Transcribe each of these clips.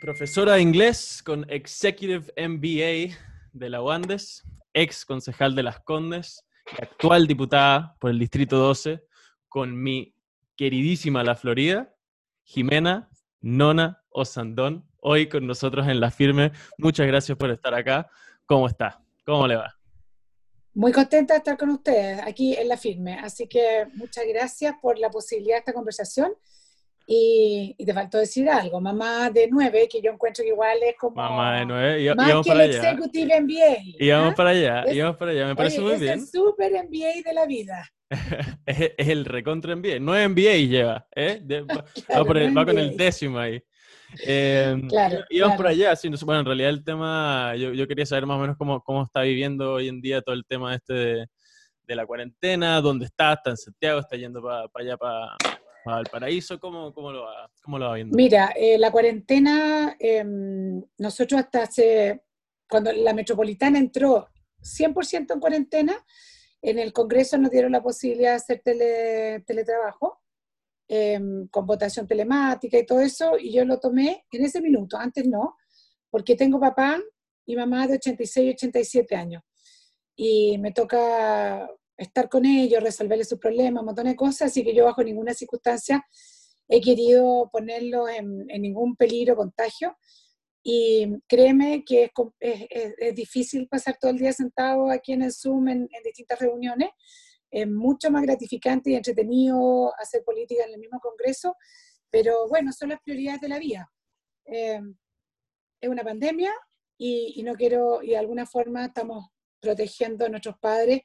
Profesora de inglés con Executive MBA de la UANDES, ex concejal de Las Condes actual diputada por el Distrito 12 con mi queridísima La Florida, Jimena Nona Osandón, hoy con nosotros en La Firme. Muchas gracias por estar acá. ¿Cómo está? ¿Cómo le va? Muy contenta de estar con ustedes aquí en La Firme. Así que muchas gracias por la posibilidad de esta conversación y, te faltó decir algo, mamá de nueve, que yo encuentro que igual es como... Mamá de nueve, y, más que para el allá. Executive MBA. Íbamos ¿ah? para allá, Es- íbamos para allá, me parece Oye, muy es bien. el super MBA de la vida. es, es el recontra MBA, no MBA lleva, ¿eh? De- va, Claro, va por el- va con el décimo ahí. Eh, Claro, íbamos por claro. allá, sí, no sé, bueno, en realidad el tema, yo, yo quería saber más o menos cómo, cómo está viviendo hoy en día todo el tema este de, de la cuarentena, dónde está, está en Santiago, está yendo para allá, para Valparaíso, ¿cómo, cómo, lo va, ¿cómo lo va viendo? Mira, eh, la cuarentena, em, nosotros hasta hace, cuando la metropolitana entró 100% en cuarentena, en el Congreso nos dieron la posibilidad de hacer tele- teletrabajo, em, con votación telemática y todo eso, y yo lo tomé en ese minuto, antes no, porque tengo papá y mamá de 86 y 87 años, y me toca estar con ellos, resolverles sus problemas, un montón de cosas, así que yo bajo ninguna circunstancia he querido ponerlos en, en ningún peligro, contagio. Y créeme que es, es- es difícil pasar todo el día sentado aquí en el Zoom en, en distintas reuniones. Es mucho más gratificante y entretenido hacer política en el mismo Congreso, pero bueno, son las prioridades de la vida. Eh, es una pandemia y, y no quiero, y de alguna forma estamos protegiendo a nuestros padres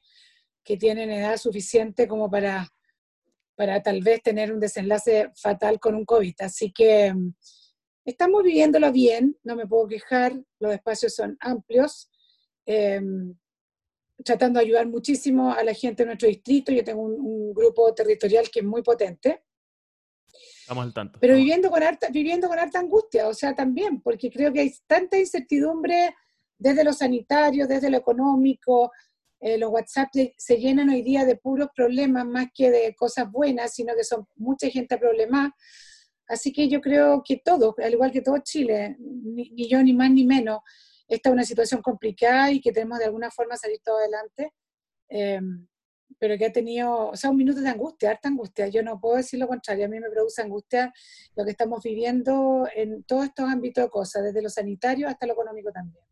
que tienen edad suficiente como para para tal vez tener un desenlace fatal con un COVID. Así que mm, estamos viviéndolo bien, no me puedo quejar, los espacios son amplios, eh, tratando de ayudar muchísimo a la gente de nuestro distrito. Yo tengo un, un grupo territorial que es muy potente, Estamos al tanto. pero viviendo con, harta, viviendo con harta angustia, o sea, también, porque creo que hay tanta incertidumbre desde lo sanitario, desde lo económico, eh, los WhatsApp se- llenan hoy día de puros problemas más que de cosas buenas, sino que son mucha gente problemada. Así que yo creo que todos, al igual que todo Chile, ni, yo ni más ni menos, esta es una situación complicada y que tenemos de alguna forma salir todo adelante, eh, pero que ha tenido, o sea, un minuto de angustia, harta angustia. Yo no puedo decir lo contrario, a mí me produce angustia lo que estamos viviendo en todos estos ámbitos de cosas, desde lo sanitario hasta lo económico también.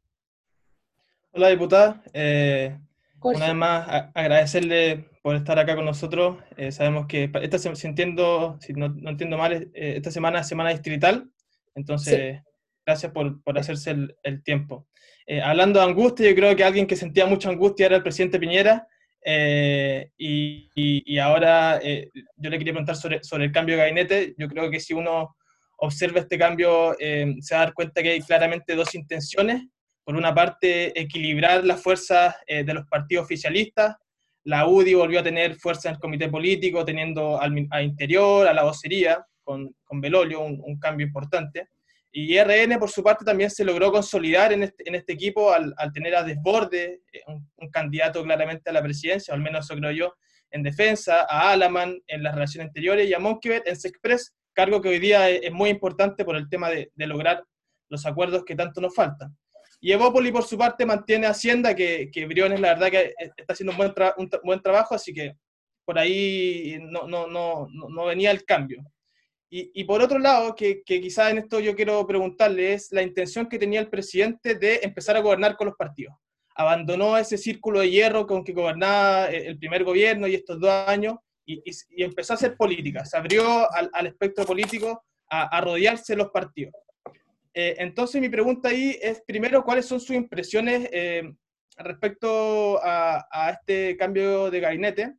Hola, diputada. Eh. Una vez más, agradecerle por estar acá con nosotros. Eh, sabemos que esta, si entiendo, si no, no entiendo mal, eh, esta semana es semana distrital. Entonces, gracias por, por hacerse el, el tiempo. Eh, hablando de angustia, yo creo que alguien que sentía mucha angustia era el presidente Piñera. eh, y, y- y ahora eh, yo le quería preguntar sobre, sobre el cambio de gabinete. Yo creo que si uno observa este cambio, eh, se va a dar cuenta que hay claramente dos intenciones por una parte, equilibrar las fuerzas eh, de los partidos oficialistas. La UDI volvió a tener fuerza en el comité político, teniendo al, a Interior, a la vocería, con, con Belolio, un, un cambio importante. Y RN, por su parte, también se logró consolidar en este, en este equipo al, al tener a Desborde, eh, un, un candidato claramente a la presidencia, o al menos eso creo yo, en defensa, a Alaman en las relaciones exteriores y a Monkever en Sexpress, cargo que hoy día es, es muy importante por el tema de, de lograr los acuerdos que tanto nos faltan. Y Evópoli, por su parte, mantiene Hacienda, que, que Briones, la verdad, que está haciendo un buen, tra- un tra- buen trabajo, así que por ahí no, no, no, no, venía el cambio. Y, y por otro lado, que, que quizás en esto yo quiero preguntarle, es la intención que tenía el presidente de empezar a gobernar con los partidos. Abandonó ese círculo de hierro con que gobernaba eh, el primer gobierno y estos dos años y, y- y empezó a hacer política. Se abrió al, al espectro político a, a rodearse de los partidos. Eh, entonces mi pregunta ahí es, primero, ¿cuáles son sus impresiones eh, respecto a, a este cambio de gabinete?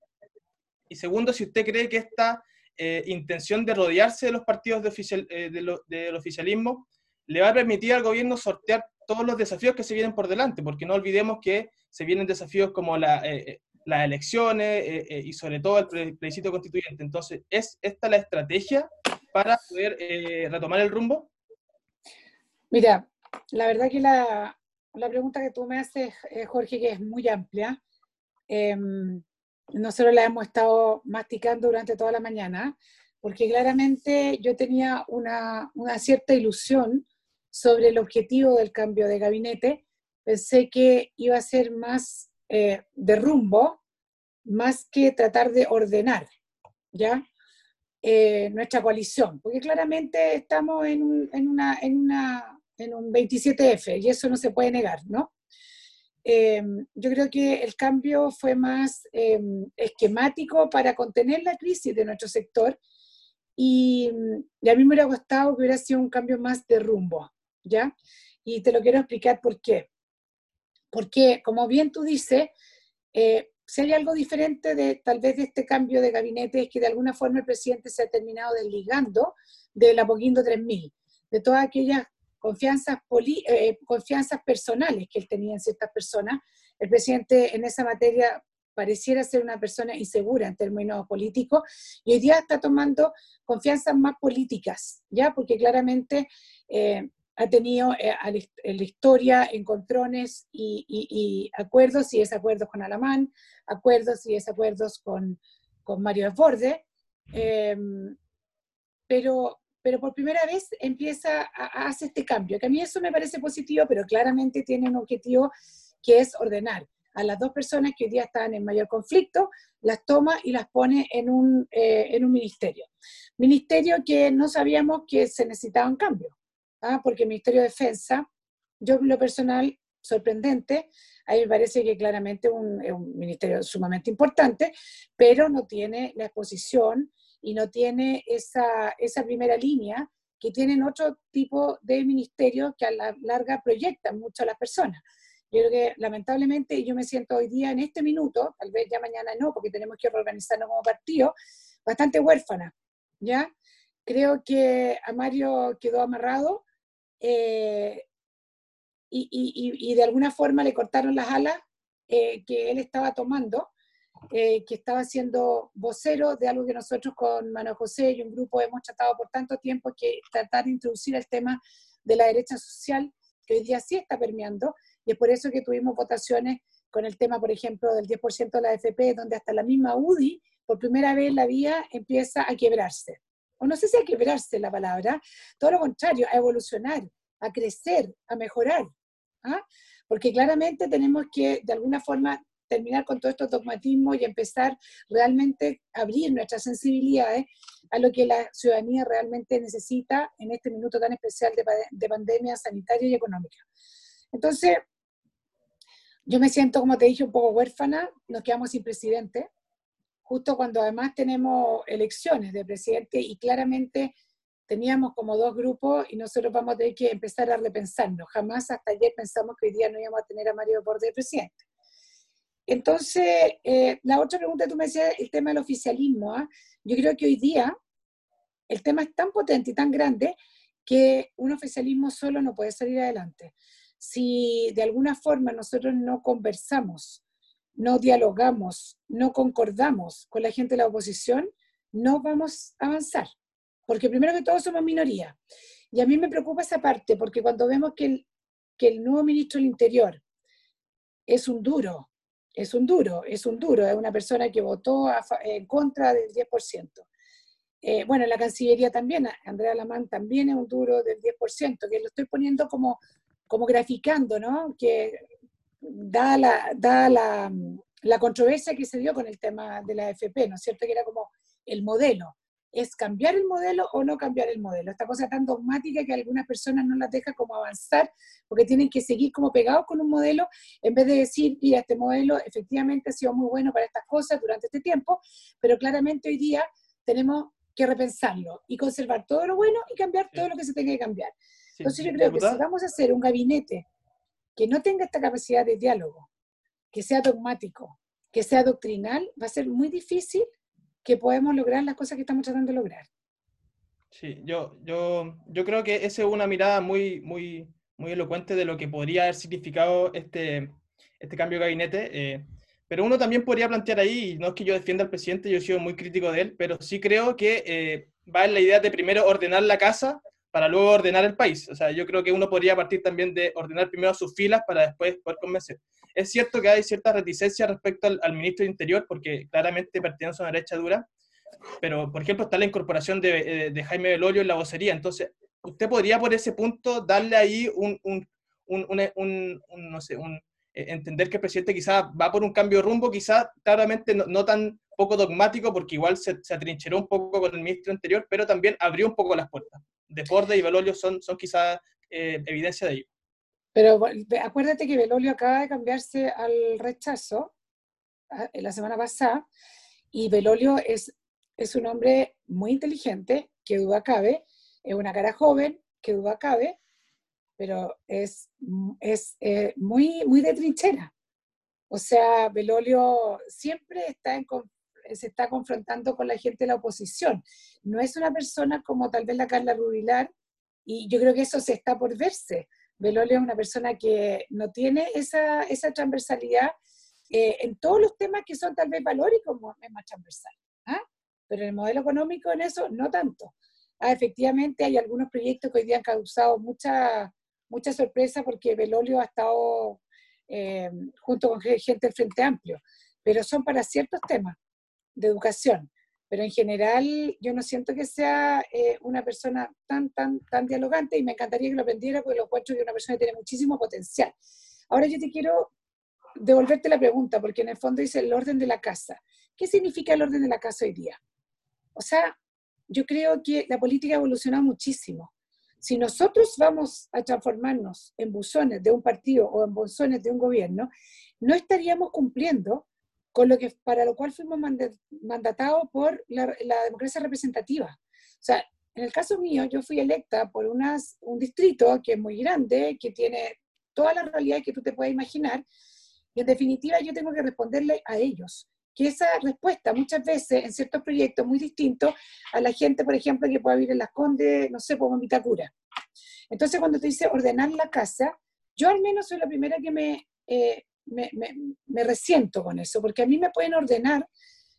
Y segundo, si usted cree que esta eh, intención de rodearse de los partidos de oficial- eh, de lo- del oficialismo le va a permitir al gobierno sortear todos los desafíos que se vienen por delante, porque no olvidemos que se vienen desafíos como la, eh, eh, las elecciones y sobre todo el ple- plebiscito constituyente. Entonces, ¿es esta la estrategia para poder retomar el rumbo? Mira, la verdad que la, la pregunta que tú me haces, eh, Jorge, que es muy amplia, em, nosotros la hemos estado masticando durante toda la mañana, porque claramente yo tenía una, una cierta ilusión sobre el objetivo del cambio de gabinete, pensé que iba a ser más eh, de rumbo, más que tratar de ordenar, ¿ya? Eh, nuestra coalición, porque claramente estamos en un, en una, en una, en un 27F y eso no se puede negar, ¿no? Em, yo creo que el cambio fue más em, esquemático para contener la crisis de nuestro sector y, y, a mí me hubiera gustado que hubiera sido un cambio más de rumbo, ¿ya? Y te lo quiero explicar por qué. Porque, como bien tú dices, eh, si hay algo diferente de tal vez de este cambio de gabinete es que de alguna forma el presidente se ha terminado desligando del Apoquindo 3000, de todas aquellas confianzas, eh, confianzas personales que él tenía en ciertas personas. El presidente en esa materia pareciera ser una persona insegura en términos políticos y hoy día está tomando confianzas más políticas, ¿ya? Porque claramente eh, ha tenido eh, la historia encontrones y, y, acuerdos y desacuerdos con Alamán, acuerdos y desacuerdos con, con Mario Desborde, eh, pero, pero por primera vez empieza a, hacer este cambio, que a mí eso me parece positivo, pero claramente tiene un objetivo que es ordenar a las dos personas que hoy día están en mayor conflicto, las toma y las pone en un, eh, en un ministerio. Ministerio que no sabíamos que se necesitaba un cambio ¿ah? porque el Ministerio de Defensa, yo lo personal, sorprendente, a mí me parece que claramente un, es un ministerio sumamente importante, pero no tiene la exposición y no tiene esa, esa primera línea que tienen otro tipo de ministerios que a la larga proyectan mucho a las personas. Yo creo que lamentablemente yo me siento hoy día en este minuto, tal vez ya mañana no, porque tenemos que reorganizarnos como partido, bastante huérfana, ¿ya? Creo que a Mario quedó amarrado eh, y, de alguna forma le cortaron las alas eh, que él estaba tomando, eh, que estaba siendo vocero de algo que nosotros con Manuel José y un grupo hemos tratado por tanto tiempo, que tratar de introducir el tema de la derecha social, que hoy día sí está permeando, y es por eso que tuvimos votaciones con el tema, por ejemplo, del 10% de la FP, donde hasta la misma UDI, por primera vez la vía empieza a quebrarse o no sé si a quebrarse la palabra, todo lo contrario, a evolucionar, a crecer, a mejorar. ¿ah? Porque claramente tenemos que, de alguna forma, terminar con todo estos dogmatismos y empezar realmente a abrir nuestras sensibilidades a lo que la ciudadanía realmente necesita en este minuto tan especial de, de pandemia sanitaria y económica. Entonces, yo me siento, como te dije, un poco huérfana, nos quedamos sin presidente, justo cuando además tenemos elecciones de presidente y claramente teníamos como dos grupos y nosotros vamos a tener que empezar a repensarnos. Jamás hasta ayer pensamos que hoy día no íbamos a tener a Mario Borde de presidente. Entonces, eh, la otra pregunta tú me decías, el tema del oficialismo. ¿ah? Yo creo que hoy día el tema es tan potente y tan grande que un oficialismo solo no puede salir adelante. Si de alguna forma nosotros no conversamos no dialogamos, no concordamos con la gente de la oposición, no vamos a avanzar. Porque primero que todo somos minoría. Y a mí me preocupa esa parte, porque cuando vemos que el, que el nuevo ministro del Interior es un duro, es un duro, es un duro, es una persona que votó en contra del 10%. Eh, bueno, la Cancillería también, Andrea Lamán también es un duro del 10%, que lo estoy poniendo como, como graficando, ¿no? Que da la, da la, la controversia que se dio con el tema de la AFP, ¿no es cierto? Que era como el modelo. ¿Es cambiar el modelo o no cambiar el modelo? Esta cosa tan dogmática que algunas personas no las deja como avanzar porque tienen que seguir como pegados con un modelo en vez de decir, mira, este modelo efectivamente ha sido muy bueno para estas cosas durante este tiempo, pero claramente hoy día tenemos que repensarlo y conservar todo lo bueno y cambiar todo lo que se tenga que cambiar. Entonces yo creo que si vamos a hacer un gabinete que no tenga esta capacidad de diálogo, que sea dogmático, que sea doctrinal, va a ser muy difícil que podamos lograr las cosas que estamos tratando de lograr. Sí, yo, yo, yo creo que esa es una mirada muy, muy, muy elocuente de lo que podría haber significado este, este cambio de gabinete. Eh, pero uno también podría plantear ahí, y no es que yo defienda al presidente, yo he sido muy crítico de él, pero sí creo que eh, va en la idea de primero ordenar la casa para luego ordenar el país. O sea, yo creo que uno podría partir también de ordenar primero sus filas para después poder convencer. Es cierto que hay cierta reticencia respecto al, ministro de Interior, porque claramente pertenece a una derecha dura, pero, por ejemplo, está la incorporación de, eh, de Jaime Velorio en la vocería. Entonces, ¿usted podría por ese punto darle ahí un, no sé, un, eh, entender que el presidente quizás va por un cambio de rumbo, quizás claramente no, tan poco dogmático, porque igual se, se, atrincheró un poco con el ministro anterior, pero también abrió un poco las puertas. Deporte y Belolio son, son quizás eh, evidencia de ello. Pero acuérdate que Belolio acaba de cambiarse al rechazo ah, la semana pasada, y Belolio es, es un hombre muy inteligente, que duda cabe, es una cara joven, que duda cabe, pero es, es eh, muy, muy de trinchera. O sea, Belolio siempre está en, se está confrontando con la gente de la oposición. No es una persona como tal vez la Carla Rubilar, y yo creo que eso se está por verse. Belolio es una persona que no tiene esa, esa transversalidad eh, en todos los temas que son tal vez valóricos, es más transversal. ¿ah? Pero en el modelo económico, en eso, no tanto. Ah, efectivamente, hay algunos proyectos que hoy día han causado mucha, mucha sorpresa porque Belolio ha estado eh, junto con gente del Frente Amplio, pero son para ciertos temas de educación. Pero en general yo no siento que sea eh, una persona tan, tan, tan dialogante y me encantaría que lo aprendiera porque lo encuentro que una persona que tiene muchísimo potencial. Ahora yo te quiero devolverte la pregunta, porque en el fondo dice el orden de la casa. ¿Qué significa el orden de la casa hoy día? O sea, yo creo que la política ha evolucionado muchísimo. Si nosotros vamos a transformarnos en buzones de un partido o en buzones de un gobierno, no estaríamos cumpliendo con lo que, para lo cual fuimos mandatados por la, democracia representativa. O sea, en el caso mío, yo fui electa por unas, un distrito que es muy grande, que tiene todas las realidades que tú te puedes imaginar, y en definitiva yo tengo que responderle a ellos. Que esa respuesta muchas veces en ciertos proyectos muy distintos a la gente, por ejemplo, que pueda vivir en Las Condes, no sé, como Vitacura. Entonces, cuando te dice ordenar la casa, yo al menos soy la primera que me, eh, me, me, resiento con eso, porque a mí me pueden ordenar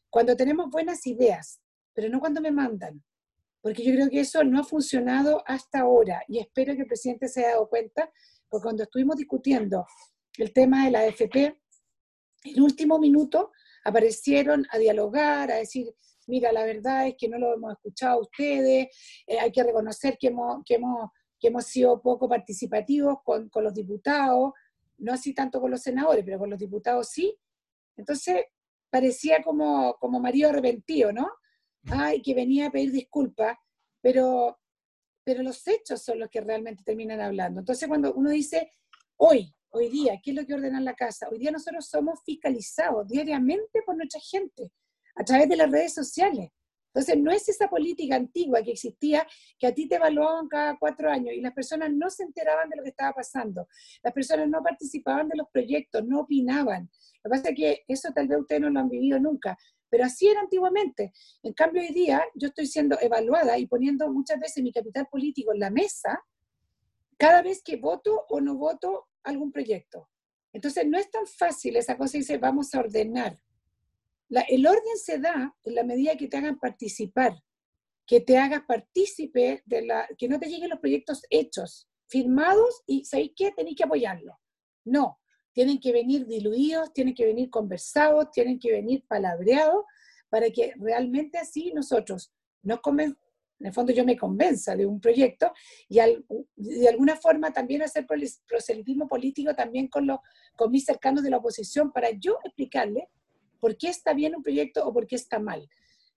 cuando tenemos buenas ideas, pero no cuando me mandan, porque yo creo que eso no ha funcionado hasta ahora y espero que el presidente se haya dado cuenta, porque cuando estuvimos discutiendo el tema de la AFP, en último minuto aparecieron a dialogar, a decir, mira, la verdad es que no lo hemos escuchado a ustedes, eh, hay que reconocer que hemos, que hemos, que hemos sido poco participativos con, con los diputados, no así tanto con los senadores, pero con los diputados sí. Entonces, parecía como, como marido arrepentido, ¿no? Ay, que venía a pedir disculpas, pero, pero los hechos son los que realmente terminan hablando. Entonces, cuando uno dice, hoy, hoy día, ¿qué es lo que ordena la casa? Hoy día nosotros somos fiscalizados diariamente por nuestra gente, a través de las redes sociales. Entonces, no es esa política antigua que existía, que a ti te evaluaban cada cuatro años y las personas no se enteraban de lo que estaba pasando. Las personas no participaban de los proyectos, no opinaban. Lo que pasa es que eso tal vez ustedes no lo han vivido nunca, pero así era antiguamente. En cambio, hoy día yo estoy siendo evaluada y poniendo muchas veces mi capital político en la mesa cada vez que voto o no voto algún proyecto. Entonces, no es tan fácil esa cosa y dice, vamos a ordenar el orden se da en la medida que te hagan participar, que te hagas partícipe de la, que no te lleguen los proyectos hechos, firmados y ¿sabéis qué? Tenéis que apoyarlo. No, tienen que venir diluidos, tienen que venir conversados, tienen que venir palabreados para que realmente así nosotros nos conven en el fondo yo me convenza de un proyecto y de alguna forma también hacer proselitismo político también con, los, con mis cercanos de la oposición para yo explicarle por qué está bien un proyecto o por qué está mal.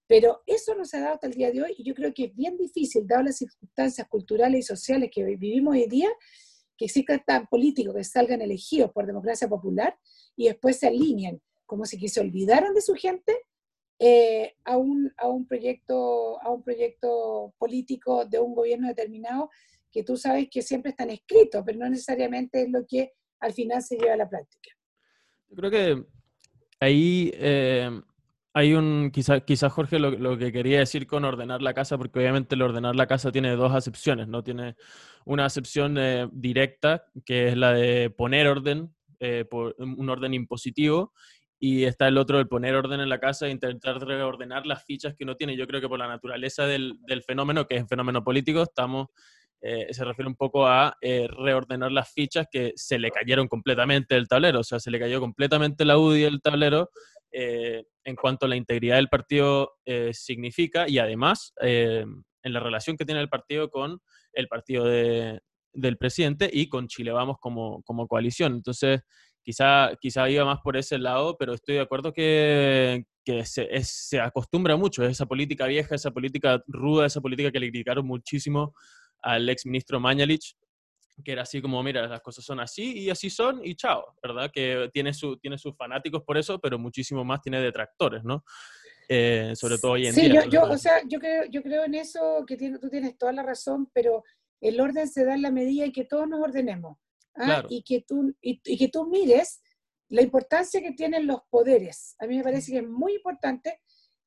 Pero eso no se ha dado hasta el día de hoy y yo creo que es bien difícil, dadas las circunstancias culturales y sociales que vivimos hoy día, que existan políticos que salgan elegidos por democracia popular y después se alineen, como si que se olvidaran de su gente, eh, a, un, a, un proyecto, a un proyecto político de un gobierno determinado que tú sabes que siempre están escritos, pero no necesariamente es lo que al final se lleva a la práctica. Creo que ahí eh, hay un, quizás quizá Jorge lo, que quería decir con ordenar la casa, porque obviamente el ordenar la casa tiene dos acepciones, ¿no? Tiene una acepción eh, directa, que es la de poner orden, eh, por, un orden impositivo, y está el otro, el poner orden en la casa e intentar reordenar las fichas que uno tiene. Yo creo que por la naturaleza del, del fenómeno, que es un fenómeno político, estamos eh, se refiere un poco a eh, reordenar las fichas que se le cayeron completamente del tablero, o sea, se le cayó completamente la UDI del tablero eh, en cuanto a la integridad del partido significa y además en en la relación que tiene el partido con el partido de, del presidente y con Chile Vamos como, como coalición. Entonces, quizá, quizá iba más por ese lado, pero estoy de acuerdo que, que se, se acostumbra mucho esa política vieja, esa política ruda, esa política que le criticaron muchísimo al ex ministro Mañalich, que era así como, mira, las cosas son así y así son y chao, ¿verdad? Que tiene, su, tiene sus fanáticos por eso, pero muchísimo más tiene detractores, ¿no? Eh, sobre todo hoy en día. Sí, yo, yo, o sea, yo creo, yo creo en eso, que tú tienes toda la razón, pero el orden se da en la medida en que todos nos ordenemos. ¿ah? Y, que tú, y, que tú mires la importancia que tienen los poderes. A mí me parece que es muy importante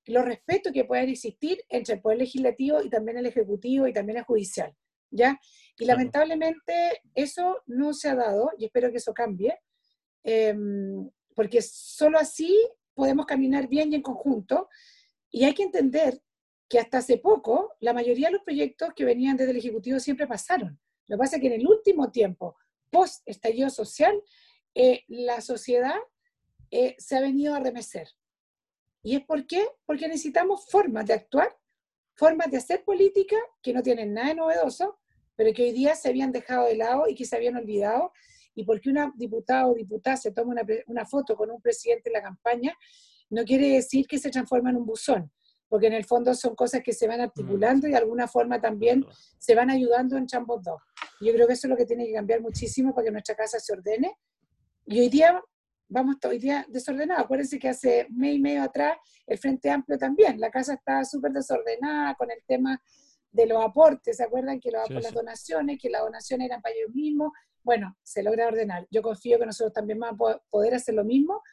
los respetos que puedan existir entre el poder legislativo y también el ejecutivo y también el judicial. ¿ya? Y lamentablemente eso no se ha dado y espero que eso cambie, em, porque solo así podemos caminar bien y en conjunto. Y hay que entender que hasta hace poco la mayoría de los proyectos que venían desde el Ejecutivo siempre pasaron. Lo que pasa es que en el último tiempo, post estallido social, eh, la sociedad eh, se ha venido a remecer. ¿Y es por qué? Porque necesitamos formas de actuar, formas de hacer política que no tienen nada de novedoso, pero que hoy día se habían dejado de lado y que se habían olvidado. Y porque una diputada o diputada se toma una, una foto con un presidente en la campaña, no quiere decir que se transforma en un buzón porque en el fondo son cosas que se van articulando y de alguna forma también se van ayudando en ambos dos. Yo creo que eso es lo que tiene que cambiar muchísimo para que nuestra casa se ordene. Y hoy día vamos hoy día desordenado. Acuérdense que hace un mes y medio atrás el Frente Amplio también, la casa estaba súper desordenada con el tema de los aportes, ¿se acuerdan? Que lo, las donaciones, que las donaciones eran para ellos mismos. Bueno, se logra ordenar. Yo confío que nosotros también vamos a poder hacer lo mismo,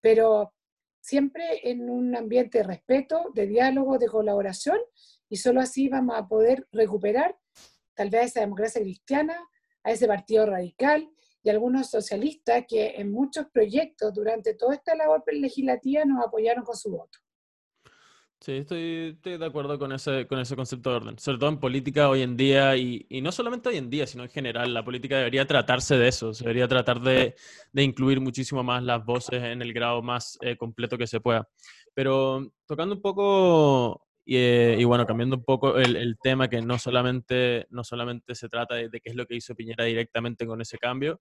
pero siempre en un ambiente de respeto, de diálogo, de colaboración, y solo así vamos a poder recuperar tal vez a esa democracia cristiana, a ese partido radical y algunos socialistas que en muchos proyectos durante toda esta labor legislativa nos apoyaron con su voto. Sí, estoy, de acuerdo con ese, con ese concepto de orden. Sobre todo en política hoy en día, y, no solamente hoy en día, sino en general, la política debería tratarse de eso, se debería tratar de, incluir muchísimo más las voces en el grado más eh, completo que se pueda. Pero tocando un poco, eh, y, bueno, cambiando un poco el, tema, que no solamente, no solamente se trata de, qué es lo que hizo Piñera directamente con ese cambio,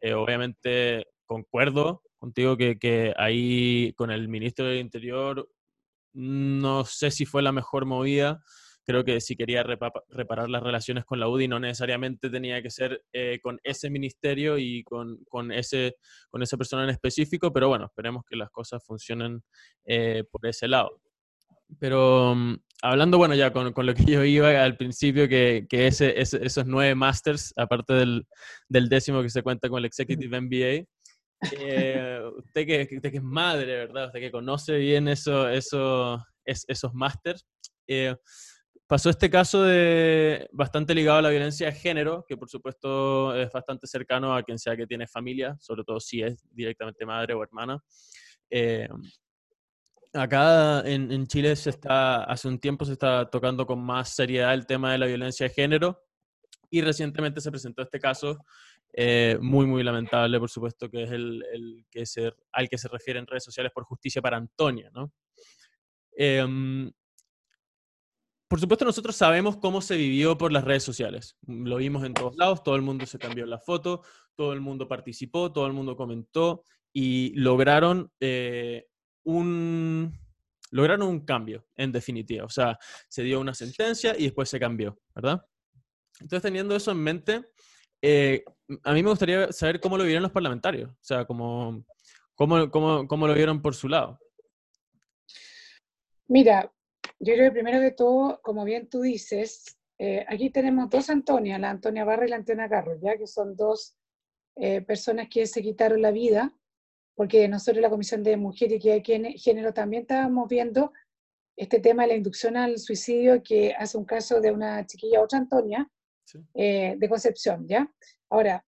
eh, obviamente concuerdo contigo que, que ahí con el ministro del Interior no sé si fue la mejor movida. Creo que si quería reparar las relaciones con la UDI, no necesariamente tenía que ser eh, con ese ministerio y con, con, ese, con esa persona en específico, pero bueno, esperemos que las cosas funcionen por ese lado. Pero mm, hablando, bueno, ya con, con, lo que yo iba al principio, que, que ese, esos nueve masters, aparte del, del, décimo que se cuenta con el Executive MBA, eh, usted, que, usted, que, es madre, ¿verdad? Usted que conoce bien eso, eso, es, esos másters. Eh, pasó este caso de bastante ligado a la violencia de género, que por supuesto es bastante cercano a quien sea que tiene familia, sobre todo si es directamente madre o hermana. Eh, acá en, Chile se está, hace un tiempo se está tocando con más seriedad el tema de la violencia de género y recientemente se presentó este caso eh, muy, muy lamentable, por supuesto, que es el, el que se, al que se refiere en redes sociales por justicia para Antonia, ¿no? Em, por supuesto, nosotros sabemos cómo se vivió por las redes sociales. Lo vimos en todos lados, todo el mundo se cambió la foto, todo el mundo participó, todo el mundo comentó y lograron eh, un lograron un cambio, en definitiva. O sea, se dio una sentencia y después se cambió, ¿verdad? Entonces, teniendo eso en mente, eh, a mí me gustaría saber cómo lo vieron los parlamentarios, o sea, cómo, cómo, cómo, lo vieron por su lado. Mira, yo creo que primero de todo, como bien tú dices, eh, aquí tenemos dos Antonia, la Antonia Barra y la Antonia Carlos, ya que son dos eh, personas que se quitaron la vida, porque nosotros la Comisión de Mujer y Género también estábamos viendo este tema de la inducción al suicidio, que hace un caso de una chiquilla, otra Antonia, eh, de Concepción, ¿ya? Ahora,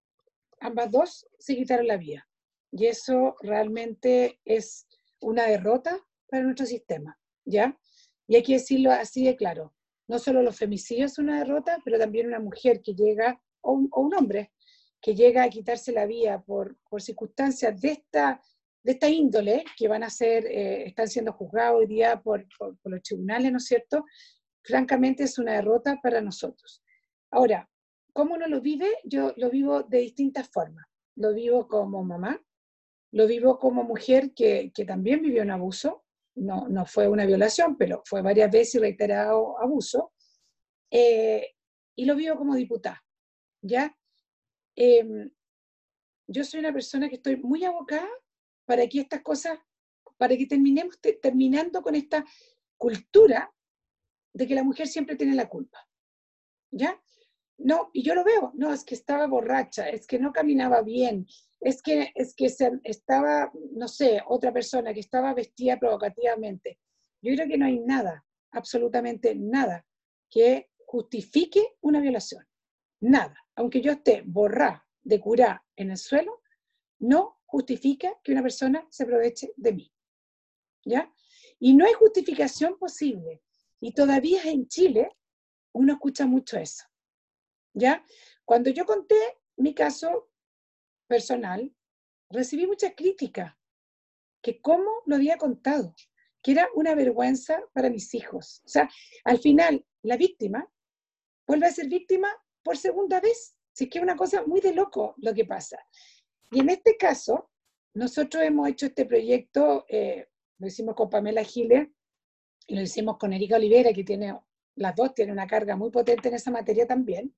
ambas dos se quitaron la vida y eso realmente es una derrota para nuestro sistema, ¿ya? Y hay que decirlo así de claro, no solo los femicidios es una derrota, pero también una mujer que llega, o un, hombre, que llega a quitarse la vida por, por circunstancias de esta, de esta índole, que van a ser, eh, están siendo juzgados hoy día por, por, por, los tribunales, ¿no es cierto? francamente es una derrota para nosotros. Ahora, ¿cómo uno lo vive? Yo lo vivo de distintas formas. Lo vivo como mamá, lo vivo como mujer que, también vivió un abuso, no, no, fue una violación, pero fue varias veces reiterado abuso, eh, y lo vivo como diputada, ¿ya? Em, yo soy una persona que estoy muy abocada para que estas cosas, para que terminemos terminando con esta cultura de que la mujer siempre tiene la culpa. ¿Ya? No, y yo lo veo, no, es que estaba borracha, es que no caminaba bien, es que, es que estaba, no sé, otra persona que estaba vestida provocativamente. Yo creo que no hay nada, absolutamente nada, que justifique una violación. Nada. Aunque yo esté borrada de curar en el suelo, no justifica que una persona se aproveche de mí. ¿Ya? Y no hay justificación posible. Y todavía en Chile uno escucha mucho eso. ¿Ya? Cuando yo conté mi caso personal, recibí mucha crítica, que cómo lo había contado, que era una vergüenza para mis hijos. O sea, al final, la víctima vuelve a ser víctima por segunda vez. Es que es una cosa muy de loco lo que pasa. Y en este caso, nosotros hemos hecho este proyecto, eh, lo hicimos con Pamela Giles y lo hicimos con Erika Olivera, que tiene, las dos tienen una carga muy potente en esa materia también,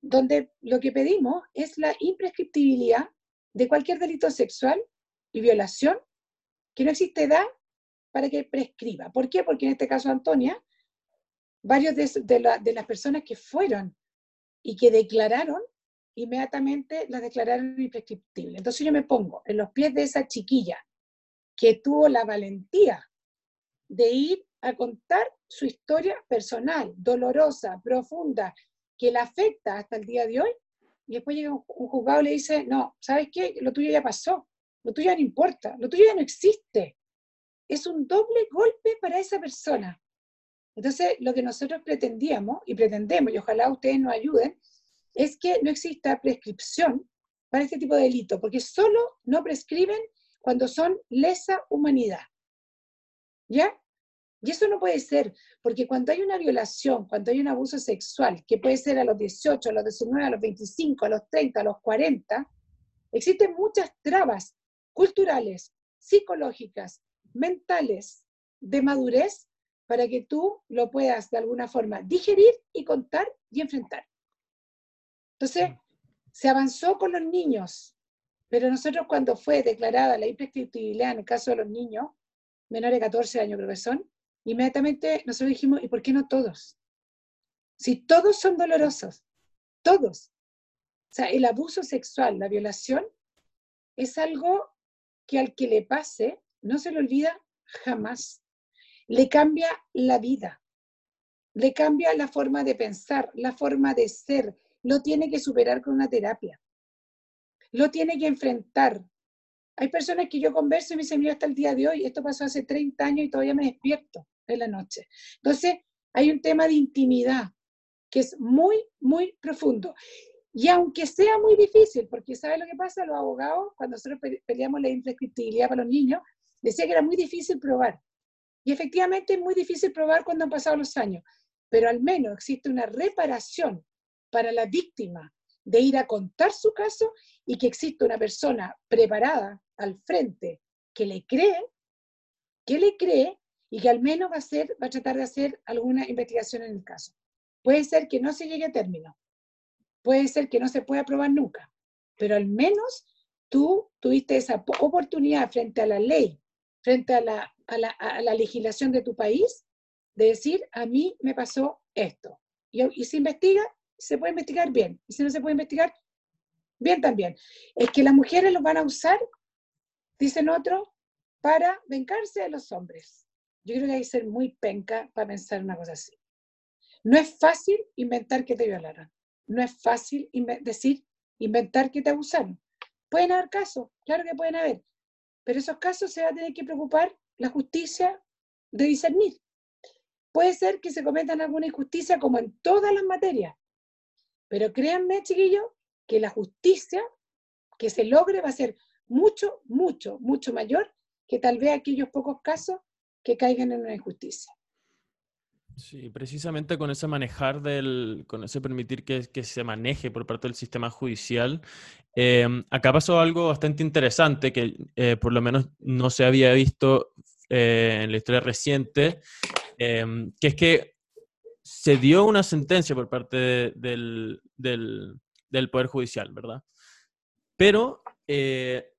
donde lo que pedimos es la imprescriptibilidad de cualquier delito sexual y violación, que no existe edad para que prescriba. ¿Por qué? Porque en este caso, Antonia, varios de las personas que fueron y que declararon, inmediatamente las declararon imprescriptibles. Entonces yo me pongo en los pies de esa chiquilla que tuvo la valentía de ir a contar su historia personal, dolorosa, profunda, que la afecta hasta el día de hoy, y después llega un, juzgado y le dice, no, ¿sabes qué? Lo tuyo ya pasó, lo tuyo ya no importa, lo tuyo ya no existe. Es un doble golpe para esa persona. Entonces, lo que nosotros pretendíamos y pretendemos, y ojalá ustedes nos ayuden, es que no exista prescripción para este tipo de delito, porque solo no prescriben cuando son lesa humanidad. ¿Ya? Y eso no puede ser, porque cuando hay una violación, cuando hay un abuso sexual, que puede ser a los 18, a los 19, a los 25, a los 30, a los 40, existen muchas trabas culturales, psicológicas, mentales, de madurez, para que tú lo puedas de alguna forma digerir y contar y enfrentar. Entonces, se avanzó con los niños, pero nosotros cuando fue declarada la imprescriptibilidad en el caso de los niños, menores de 14 años creo que son, inmediatamente nosotros dijimos, ¿y por qué no todos? Si todos son dolorosos, todos. O sea, el abuso sexual, la violación, es algo que al que le pase no se le olvida jamás le cambia la vida, le cambia la forma de pensar, la forma de ser, lo tiene que superar con una terapia, lo tiene que enfrentar. Hay personas que yo converso y me dicen, mira, hasta el día de hoy, esto pasó hace 30 años y todavía me despierto en la noche. Entonces, hay un tema de intimidad que es muy, muy profundo. Y aunque sea muy difícil, porque ¿sabe lo que pasa? Los abogados, cuando nosotros peleamos la imprescriptibilidad para los niños, decía que era muy difícil probar. Y efectivamente es muy difícil probar cuando han pasado los años, pero al menos existe una reparación para la víctima de ir a contar su caso y que existe una persona preparada al frente que le cree, que le cree y que al menos va a, hacer, va a tratar de hacer alguna investigación en el caso. Puede ser que no se llegue a término, puede ser que no se pueda probar nunca, pero al menos tú tuviste esa oportunidad frente a la ley, frente a la a la, legislación de tu país de decir, a mí me pasó esto. Y, y se investiga, se puede investigar bien. Y si no se puede investigar, bien también. Es que las mujeres lo van a usar, dicen otros, para vengarse de los hombres. Yo creo que hay que ser muy penca para pensar una cosa así. No es fácil inventar que te violaron. No es fácil decir, inventar que te abusaron. Pueden haber casos, claro que pueden haber, pero esos casos se va a tener que preocupar la justicia de discernir. Puede ser que se cometan alguna injusticia como en todas las materias, pero créanme, chiquillos, que la justicia que se logre va a ser mucho, mucho, mucho mayor que tal vez aquellos pocos casos que caigan en una injusticia. Sí, precisamente con ese manejar del, con ese permitir que, se maneje por parte del sistema judicial, em, acá pasó algo bastante interesante que eh, por lo menos no se había visto eh, en la historia reciente, em, que es que se dio una sentencia por parte del, del, Poder Judicial, ¿verdad? Pero eh,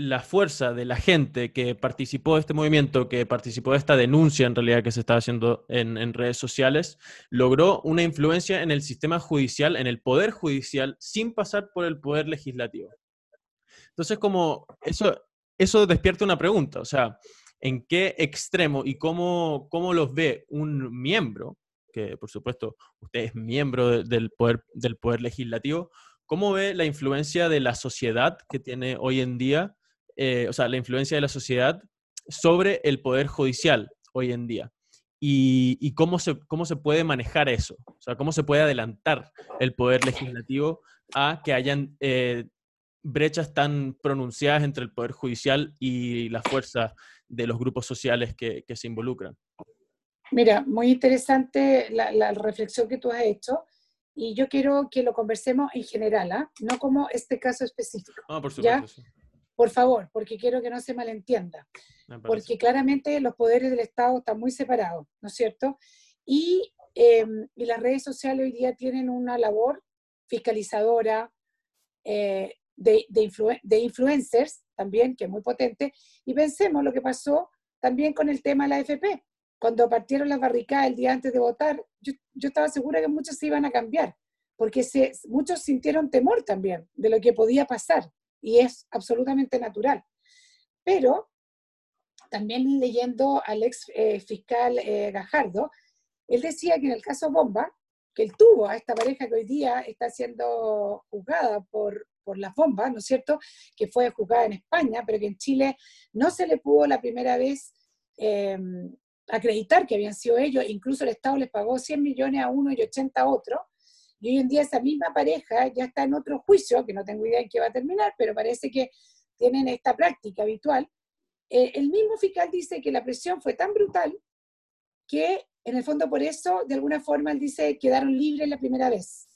la fuerza de la gente que participó de este movimiento, que participó de esta denuncia en realidad que se estaba haciendo en, redes sociales, logró una influencia en el sistema judicial, en el poder judicial, sin pasar por el poder legislativo. Entonces, como eso, eso despierta una pregunta, o sea, ¿en qué extremo y cómo, cómo los ve un miembro, que por supuesto usted es miembro del, poder, del poder legislativo, ¿Cómo ve la influencia de la sociedad que tiene hoy en día eh, o sea, la influencia de la sociedad sobre el poder judicial hoy en día. Y, cómo, se, cómo se puede manejar eso, o sea, cómo se puede adelantar el poder legislativo a que hayan eh, brechas tan pronunciadas entre el poder judicial y la fuerza de los grupos sociales que, se involucran. Mira, muy interesante la, reflexión que tú has hecho y yo quiero que lo conversemos en general, ¿ah? no como este caso específico. Ah, por supuesto. Sí por favor, porque quiero que no se malentienda, porque claramente los poderes del Estado están muy separados, ¿no es cierto? Y, em, las redes sociales hoy día tienen una labor fiscalizadora eh, de, de, influencers también, que es muy potente, y pensemos lo que pasó también con el tema de la AFP. Cuando partieron las barricadas el día antes de votar, yo, yo estaba segura que muchos se iban a cambiar, porque se, muchos sintieron temor también de lo que podía pasar y es absolutamente natural. Pero también leyendo al ex eh, fiscal eh, Gajardo, él decía que en el caso Bomba, que él tuvo a esta pareja que hoy día está siendo juzgada por, por las bombas, ¿no es cierto? Que fue juzgada en España, pero que en Chile no se le pudo la primera vez em, acreditar que habían sido ellos, incluso el Estado les pagó 100 millones a uno y 80 a otro, y hoy en día esa misma pareja ya está en otro juicio, que no tengo idea en qué va a terminar, pero parece que tienen esta práctica habitual. Eh, el mismo fiscal dice que la presión fue tan brutal que en el fondo por eso, de alguna forma, él dice quedaron libres la primera vez.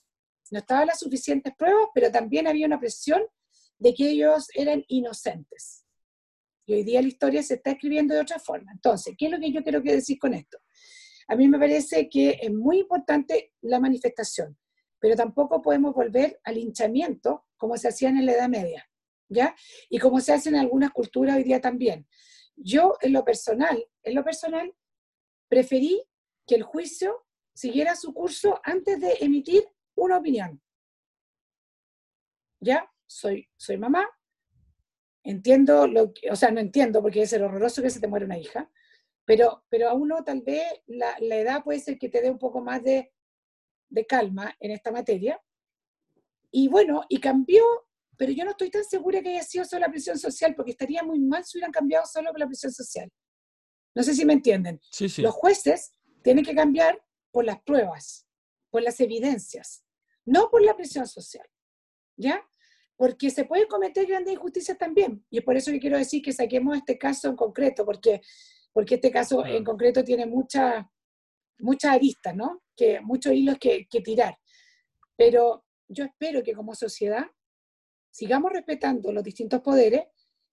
No estaban las suficientes pruebas, pero también había una presión de que ellos eran inocentes. Y hoy día la historia se está escribiendo de otra forma. Entonces, ¿qué es lo que yo quiero decir con esto? A mí me parece que es muy importante la manifestación pero tampoco podemos volver al hinchamiento como se hacía en la Edad Media, ¿ya? Y como se hace en algunas culturas hoy día también. Yo, en lo personal, en lo personal, preferí que el juicio siguiera su curso antes de emitir una opinión. ¿Ya? Soy, soy mamá, entiendo lo que, o sea, no entiendo porque es horroroso que se te muere una hija, pero, pero a uno tal vez la, la edad puede ser que te dé un poco más de de calma en esta materia. Y bueno, y cambió, pero yo no estoy tan segura que haya sido solo la presión social, porque estaría muy mal si hubieran cambiado solo por la presión social. No sé si me entienden. Los jueces tienen que cambiar por las pruebas, por las evidencias, no por la presión social. ¿Ya? Porque se pueden cometer grandes injusticias también. Y es por eso que quiero decir que saquemos este caso en concreto, porque, porque este caso en concreto tiene mucha, muchas aristas, ¿no? Que, muchos hilos que, tirar. Pero yo espero que como sociedad sigamos respetando los distintos poderes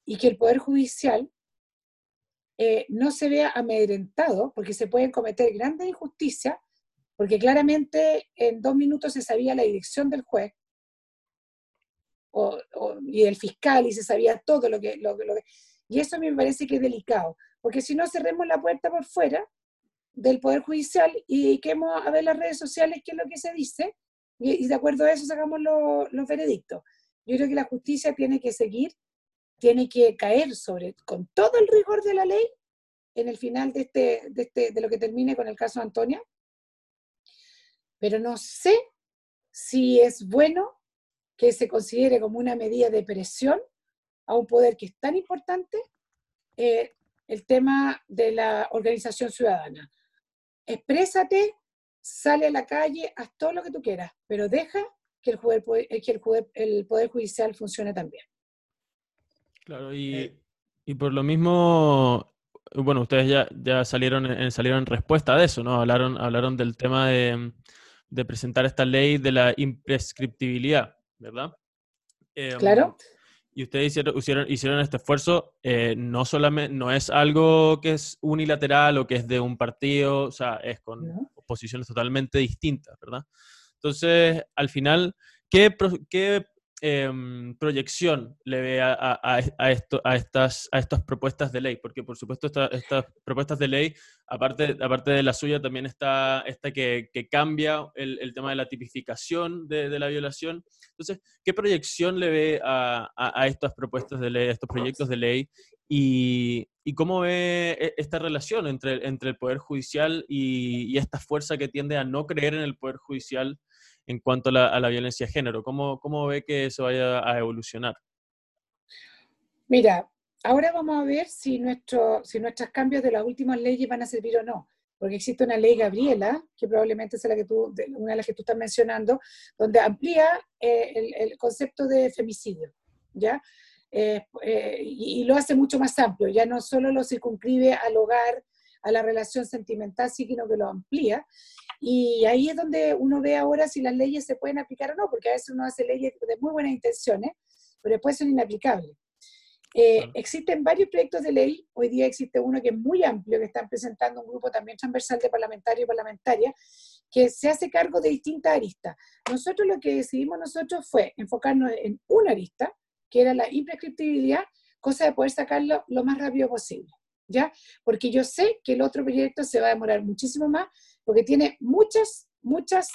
y que el Poder Judicial eh, no se vea amedrentado, porque se pueden cometer grandes injusticias, porque claramente en dos minutos se sabía la dirección del juez y del fiscal y se sabía todo lo que, lo, lo, Y eso me parece que es delicado, porque si no cerremos la puerta por fuera del Poder Judicial y dediquemos a ver las redes sociales qué es lo que se dice y, de acuerdo a eso sacamos los veredictos. Yo creo que la justicia tiene que seguir, tiene que caer sobre, con todo el rigor de la ley en el final de, este, de, este, de lo que termine con el caso de Antonia. Pero no sé si es bueno que se considere como una medida de presión a un poder que es tan importante eh, el tema de la organización ciudadana exprésate, sale a la calle, haz todo lo que tú quieras, pero deja que el, poder, eh, que el, poder, Judicial funcione también. Claro, y, eh. y por lo mismo, bueno, ustedes ya, ya salieron, en, salieron en respuesta de eso, ¿no? Hablaron, hablaron del tema de, de presentar esta ley de la imprescriptibilidad, ¿verdad? Em, claro. Y ustedes hicieron, hicieron, hicieron este esfuerzo, eh, no solamente, no es algo que es unilateral o que es de un partido, o sea, es con posiciones totalmente distintas, ¿verdad? Entonces, al final, ¿qué, qué Em, proyección le ve a, esto, a, estas, a estas propuestas de ley? Porque, por supuesto, estas propuestas de ley, aparte, aparte de la suya, también está esta que, cambia el, tema de la tipificación de, la violación. Entonces, ¿qué proyección le ve a, estas propuestas de ley, a estos proyectos de ley? Y, cómo ve e, esta relación entre, entre el Poder Judicial y, y esta fuerza que tiende a no creer en el Poder Judicial en cuanto a la, violencia de género? ¿Cómo, ¿Cómo, ve que eso vaya a evolucionar? Mira, ahora vamos a ver si, nuestro, si nuestros cambios de las últimas leyes van a servir o no. Porque existe una ley Gabriela, que probablemente es la que tú, una de las que tú estás mencionando, donde amplía eh, el, concepto de femicidio, ¿ya? Eh, eh, y, y, lo hace mucho más amplio, ya no solo lo circunscribe al hogar, a la relación sentimental, sino que lo amplía. Y ahí es donde uno ve ahora si las leyes se pueden aplicar o no, porque a veces uno hace leyes de muy buenas intenciones, pero después son inaplicables. Eh, existen varios proyectos de ley, hoy día existe uno que es muy amplio, que están presentando un grupo también transversal de parlamentarios y parlamentarias, que se hace cargo de distintas aristas. Nosotros lo que decidimos nosotros fue enfocarnos en una arista, que era la imprescriptibilidad, cosa de poder sacarlo lo más rápido posible. Porque yo sé que el otro proyecto se va a demorar muchísimo más, porque tiene muchos, muchos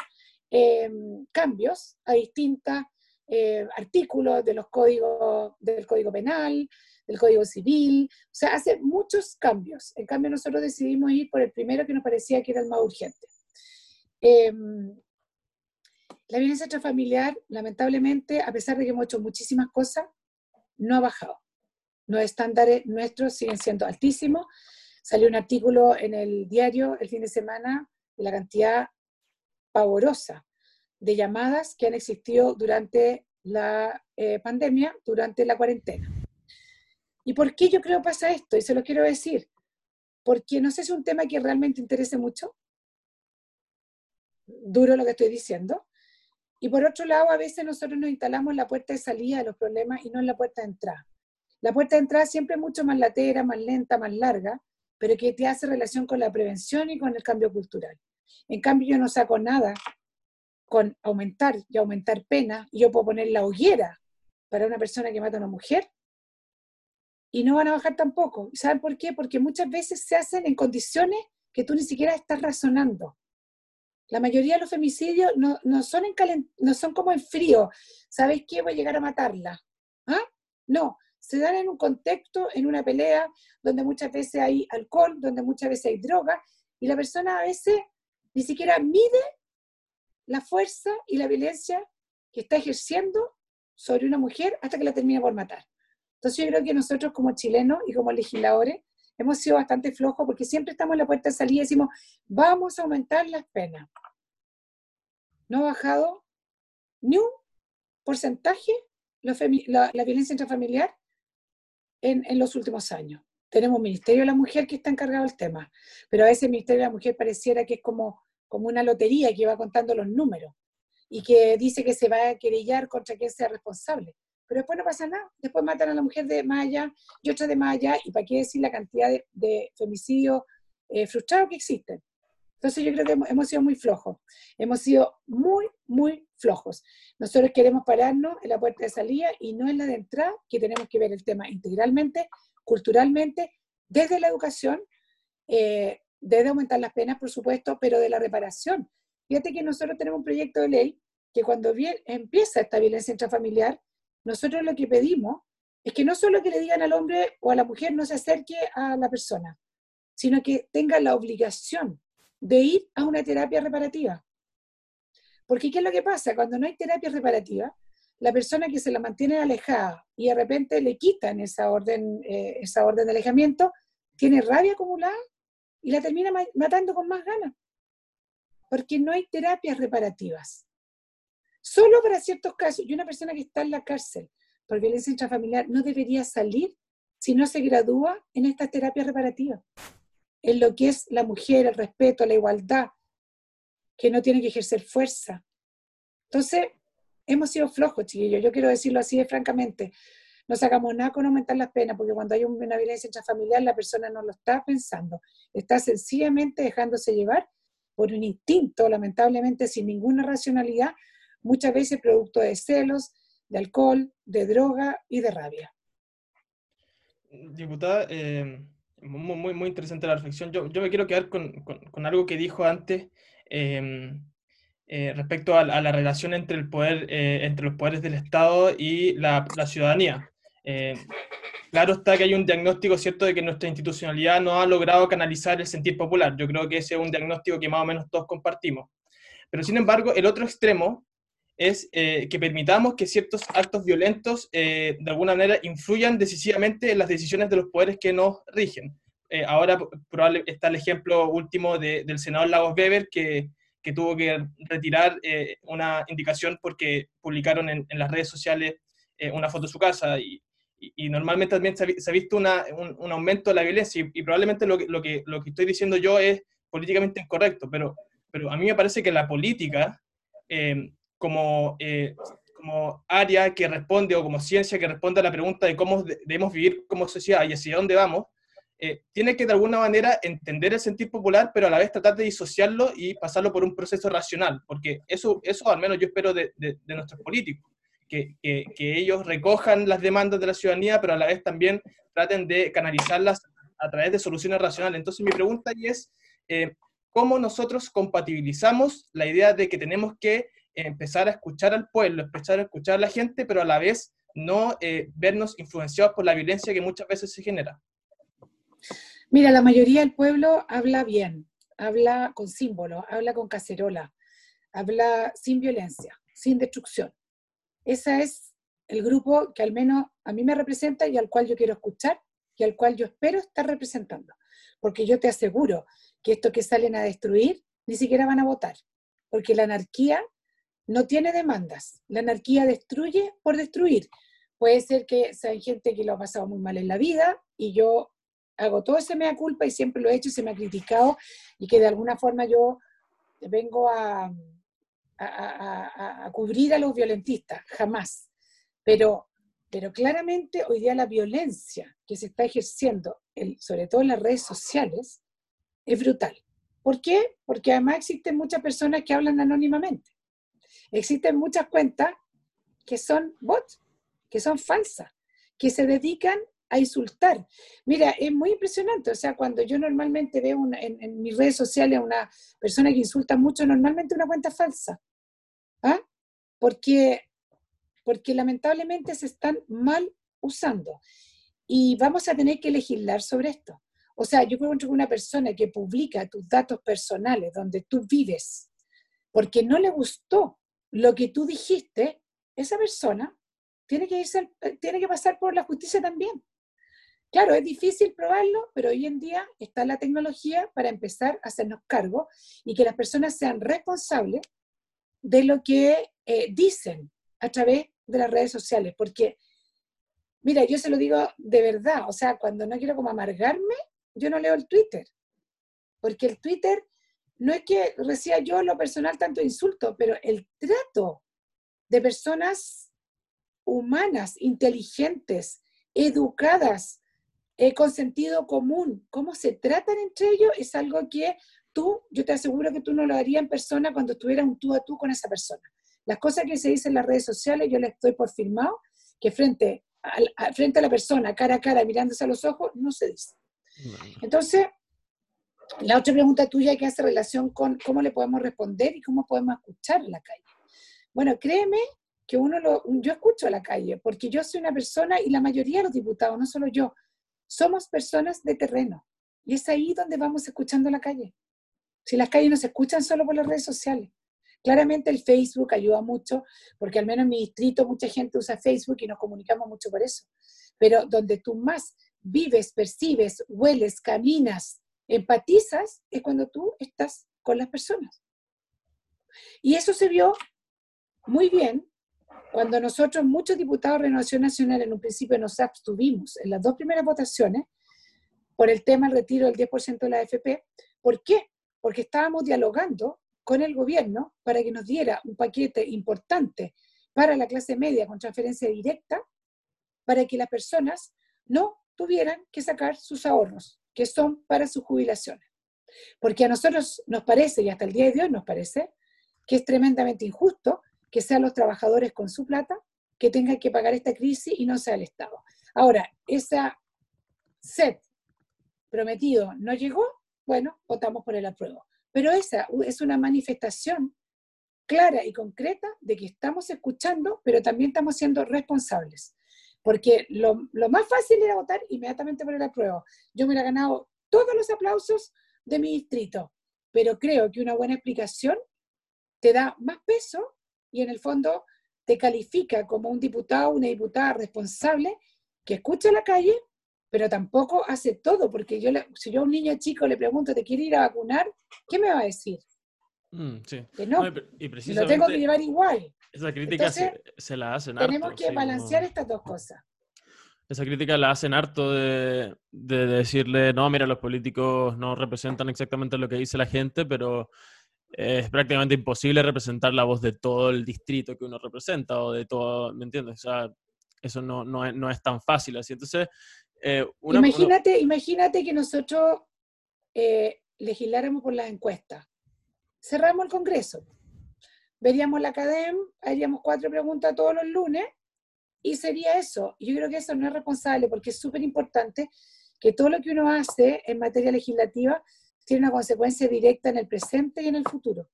eh, cambios a distintos eh, artículos de los códigos, del Código Penal, del Código Civil, o sea, hace muchos cambios. En cambio, nosotros decidimos ir por el primero que nos parecía que era el más urgente. Em, la violencia intrafamiliar, lamentablemente, a pesar de que hemos hecho muchísimas cosas, no ha bajado. Los estándares nuestros siguen siendo altísimos. Salió un artículo en el diario el fin de semana de la cantidad pavorosa de llamadas que han existido durante la eh, pandemia, durante la cuarentena. ¿Y por qué yo creo pasa esto? Y se lo quiero decir. Porque no sé si es un tema que realmente interese mucho. Duro lo que estoy diciendo. Y por otro lado, a veces nosotros nos instalamos en la puerta de salida de los problemas y no en la puerta de entrada. La puerta de entrada siempre es mucho más latera, más lenta, más larga, pero que te hace relación con la prevención y con el cambio cultural. En cambio, yo no saco nada con aumentar y aumentar pena, y yo puedo poner la hoguera para una persona que mata a una mujer, y no van a bajar tampoco. ¿Saben por qué? Porque muchas veces se hacen en condiciones que tú ni siquiera estás razonando. La mayoría de los femicidios no, son, en no son como en frío. ¿Sabes qué? Voy a llegar a matarla. ¿Ah? No, se dan en un contexto, en una pelea, donde muchas veces hay alcohol, donde muchas veces hay droga, y la persona a veces ni siquiera mide la fuerza y la violencia que está ejerciendo sobre una mujer hasta que la termina por matar. Entonces yo creo que nosotros como chilenos y como legisladores hemos sido bastante flojos porque siempre estamos en la puerta de salida y decimos, vamos a aumentar las penas. No ha bajado ni un porcentaje la, la violencia intrafamiliar en, los últimos años. Tenemos un Ministerio de la Mujer que está encargado del tema, pero a veces el Ministerio de la Mujer pareciera que es como, como una lotería que va contando los números y que dice que se va a querellar contra quien sea responsable. Pero después no pasa nada. Después matan a la mujer de Maya y otra de Maya, y para qué decir la cantidad de, femicidios eh, frustrados que existen. Entonces yo creo que hemos, sido muy flojos. Hemos sido muy, muy flojos. Nosotros queremos pararnos en la puerta de salida y no en la de entrada, que tenemos que ver el tema integralmente, culturalmente, desde la educación, eh, desde aumentar las penas, por supuesto, pero de la reparación. Fíjate que nosotros tenemos un proyecto de ley que cuando empieza esta violencia intrafamiliar, nosotros lo que pedimos es que no solo que le digan al hombre o a la mujer no se acerque a la persona, sino que tenga la obligación de ir a una terapia reparativa. Porque ¿qué es lo que pasa? Cuando no hay terapia reparativa, la persona que se la mantiene alejada y de repente le quitan esa orden, eh, esa orden de alejamiento, tiene rabia acumulada y la termina matando con más ganas. Porque no hay terapias reparativas. Solo para ciertos casos. Y una persona que está en la cárcel por violencia intrafamiliar no debería salir si no se gradúa en estas terapias reparativas? En lo que es la mujer, el respeto, la igualdad, que no tiene que ejercer fuerza. Entonces, hemos sido flojos, chiquillos. Yo quiero decirlo así francamente. No sacamos nada con aumentar las penas, porque cuando hay una violencia intrafamiliar, la persona no lo está pensando. Está sencillamente dejándose llevar por un instinto, lamentablemente sin ninguna racionalidad, muchas veces producto de celos, de alcohol, de droga y de rabia. Diputada, eh, muy, muy interesante la reflexión. Yo, yo me quiero quedar con, con, algo que dijo antes eh, eh, respecto a, la relación entre, el poder, entre los poderes del Estado y la, la ciudadanía. claro está que hay un diagnóstico cierto de que nuestra institucionalidad no ha logrado canalizar el sentir popular. Yo creo que ese es un diagnóstico que más o menos todos compartimos. Pero sin embargo, el otro extremo es eh, que permitamos que ciertos actos violentos eh, de alguna manera influyan decisivamente en las decisiones de los poderes que nos rigen. Eh, ahora probable, está el ejemplo último del senador Lagos Weber, que, que tuvo que retirar una indicación porque publicaron en, las redes sociales una foto de su casa. Y, y, normalmente también se ha, visto una, un, aumento de la violencia y, probablemente lo que, lo, que, lo que estoy diciendo yo es políticamente incorrecto, pero, pero a mí me parece que la política como, eh, como área que responde o como ciencia que responde a la pregunta de cómo debemos vivir como sociedad y hacia dónde vamos, eh, tiene que de alguna manera entender el sentir popular, pero a la vez tratar de disociarlo y pasarlo por un proceso racional, porque eso, eso al menos yo espero de, de, nuestros políticos, que, que, que, ellos recojan las demandas de la ciudadanía, pero a la vez también traten de canalizarlas a través de soluciones racionales. Entonces mi pregunta ahí es, eh, ¿cómo nosotros compatibilizamos la idea de que tenemos que empezar a escuchar al pueblo, empezar a escuchar a la gente, pero a la vez no eh, vernos influenciados por la violencia que muchas veces se genera. Mira, la mayoría del pueblo habla bien, habla con símbolos, habla con cacerola, habla sin violencia, sin destrucción. Ese es el grupo que al menos a mí me representa y al cual yo quiero escuchar y al cual yo espero estar representando. Porque yo te aseguro que estos que salen a destruir ni siquiera van a votar, porque la anarquía no tiene demandas. La anarquía destruye por destruir. Puede ser que sea gente que lo ha pasado muy mal en la vida y yo hago todo ese mea culpa y siempre lo he hecho se me ha criticado y que de alguna forma yo vengo a, a, cubrir a los violentistas, jamás. Pero, pero claramente hoy día la violencia que se está ejerciendo, sobre todo en las redes sociales, es brutal. ¿Por qué? Porque además existen muchas personas que hablan anónimamente. Existen muchas cuentas que son bots, que son falsas, que se dedican a insultar. Mira, es muy impresionante. O sea, cuando yo normalmente veo en, mis redes sociales a una persona que insulta mucho, normalmente una cuenta falsa. ¿Ah? Porque, porque lamentablemente se están mal usando. Y vamos a tener que legislar sobre esto. O sea, yo encuentro que una persona que publica tus datos personales, donde tú vives, porque no le gustó lo que tú dijiste, esa persona tiene que, irse, eh, tiene que pasar por la justicia también. Claro, es difícil probarlo, pero hoy en día está la tecnología para empezar a hacernos cargo y que las personas sean responsables de lo que eh, dicen a través de las redes sociales. Porque, mira, yo se lo digo de verdad, o sea, cuando no quiero como amargarme, yo no leo el Twitter. Porque el Twitter no es que reciba yo lo personal tanto insulto, pero el trato de personas humanas, inteligentes, educadas, eh, con sentido común, cómo se tratan entre ellos, es algo que tú, yo te aseguro que tú no lo harías en persona cuando estuvieras un tú a tú con esa persona. Las cosas que se dicen en las redes sociales, yo les estoy por firmado, que frente a, frente a la persona, cara a cara, mirándose a los ojos, no se dice. Entonces, la otra pregunta tuya que hace relación con cómo le podemos responder y cómo podemos escuchar la calle. Bueno, créeme que uno lo, yo escucho a la calle, porque yo soy una persona y la mayoría de los diputados, no solo yo, somos personas de terreno. Y es ahí donde vamos escuchando la calle. Si las calles no se escuchan solo por las redes sociales. Claramente el Facebook ayuda mucho, porque al menos en mi distrito mucha gente usa Facebook y nos comunicamos mucho por eso. Pero donde tú más vives, percibes, hueles, caminas, empatizas es cuando tú estás con las personas. Y eso se vio muy bien cuando nosotros, muchos diputados de Renovación Nacional, en un principio nos abstuvimos en las dos primeras votaciones por el tema del retiro del 10% de la AFP. ¿Por qué? Porque estábamos dialogando con el gobierno para que nos diera un paquete importante para la clase media con transferencia directa, para que las personas no tuvieran que sacar sus ahorros, que son para sus jubilaciones. Porque a nosotros nos parece, y hasta el día de hoy nos parece, que es tremendamente injusto que sean los trabajadores con su plata que tengan que pagar esta crisis y no sea el Estado. Ahora, esa set prometido no llegó, bueno, votamos por el apruebo. Pero esa es una manifestación clara y concreta de que estamos escuchando, pero también estamos siendo responsables. Porque lo, más fácil era votar inmediatamente por el apruebo. Yo me he ganado todos los aplausos de mi distrito, pero creo que una buena explicación te da más peso y en el fondo te califica como un diputado, una diputada responsable que escucha la calle, pero tampoco hace todo, porque yo si yo a un niño chico le pregunto, ¿te quiere ir a vacunar? ¿Qué me va a decir? Mm, sí. Que no, y lo tengo que llevar igual. Esa crítica se, la hacen Tenemos que balancear estas dos cosas. Esa crítica la hacen harto de, de, decirle, no, mira, los políticos no representan exactamente lo que dice la gente, pero es prácticamente imposible representar la voz de todo el distrito que uno representa o de todo, ¿me entiendes? O sea, eso no, no, es, no es tan fácil así. Entonces, eh, imagínate, imagínate que nosotros eh, legisláramos por las encuestas. Cerramos el Congreso, veríamos la academia, haríamos cuatro preguntas todos los lunes y sería eso. Yo creo que eso no es responsable porque es súper importante que todo lo que uno hace en materia legislativa tiene una consecuencia directa en el presente y en el futuro.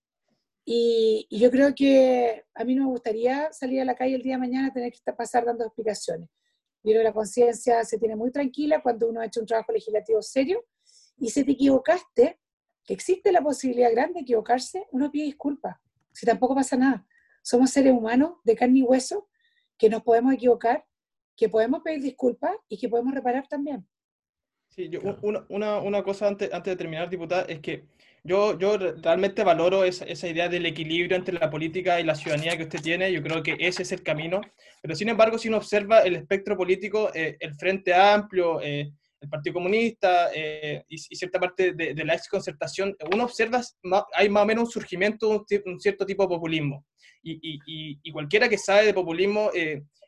Y, yo creo que a mí no me gustaría salir a la calle el día de mañana tener que pasar dando explicaciones. Yo creo que la conciencia se tiene muy tranquila cuando uno ha hecho un trabajo legislativo serio y si te equivocaste, que existe la posibilidad grande de equivocarse, uno pide disculpas. Si tampoco pasa nada. Somos seres humanos de carne y hueso que nos podemos equivocar, que podemos pedir disculpas y que podemos reparar también. Sí, yo, una, una, una, cosa antes, antes de terminar, diputada, es que yo, yo realmente valoro esa, esa, idea del equilibrio entre la política y la ciudadanía que usted tiene. Yo creo que ese es el camino. Pero sin embargo, si uno observa el espectro político, eh, el Frente Amplio, eh, el Partido Comunista eh, y, cierta parte de, de la exconcertación, uno observa, hay más o menos un surgimiento de un, cierto tipo de populismo. Y, y, y, cualquiera que sabe de populismo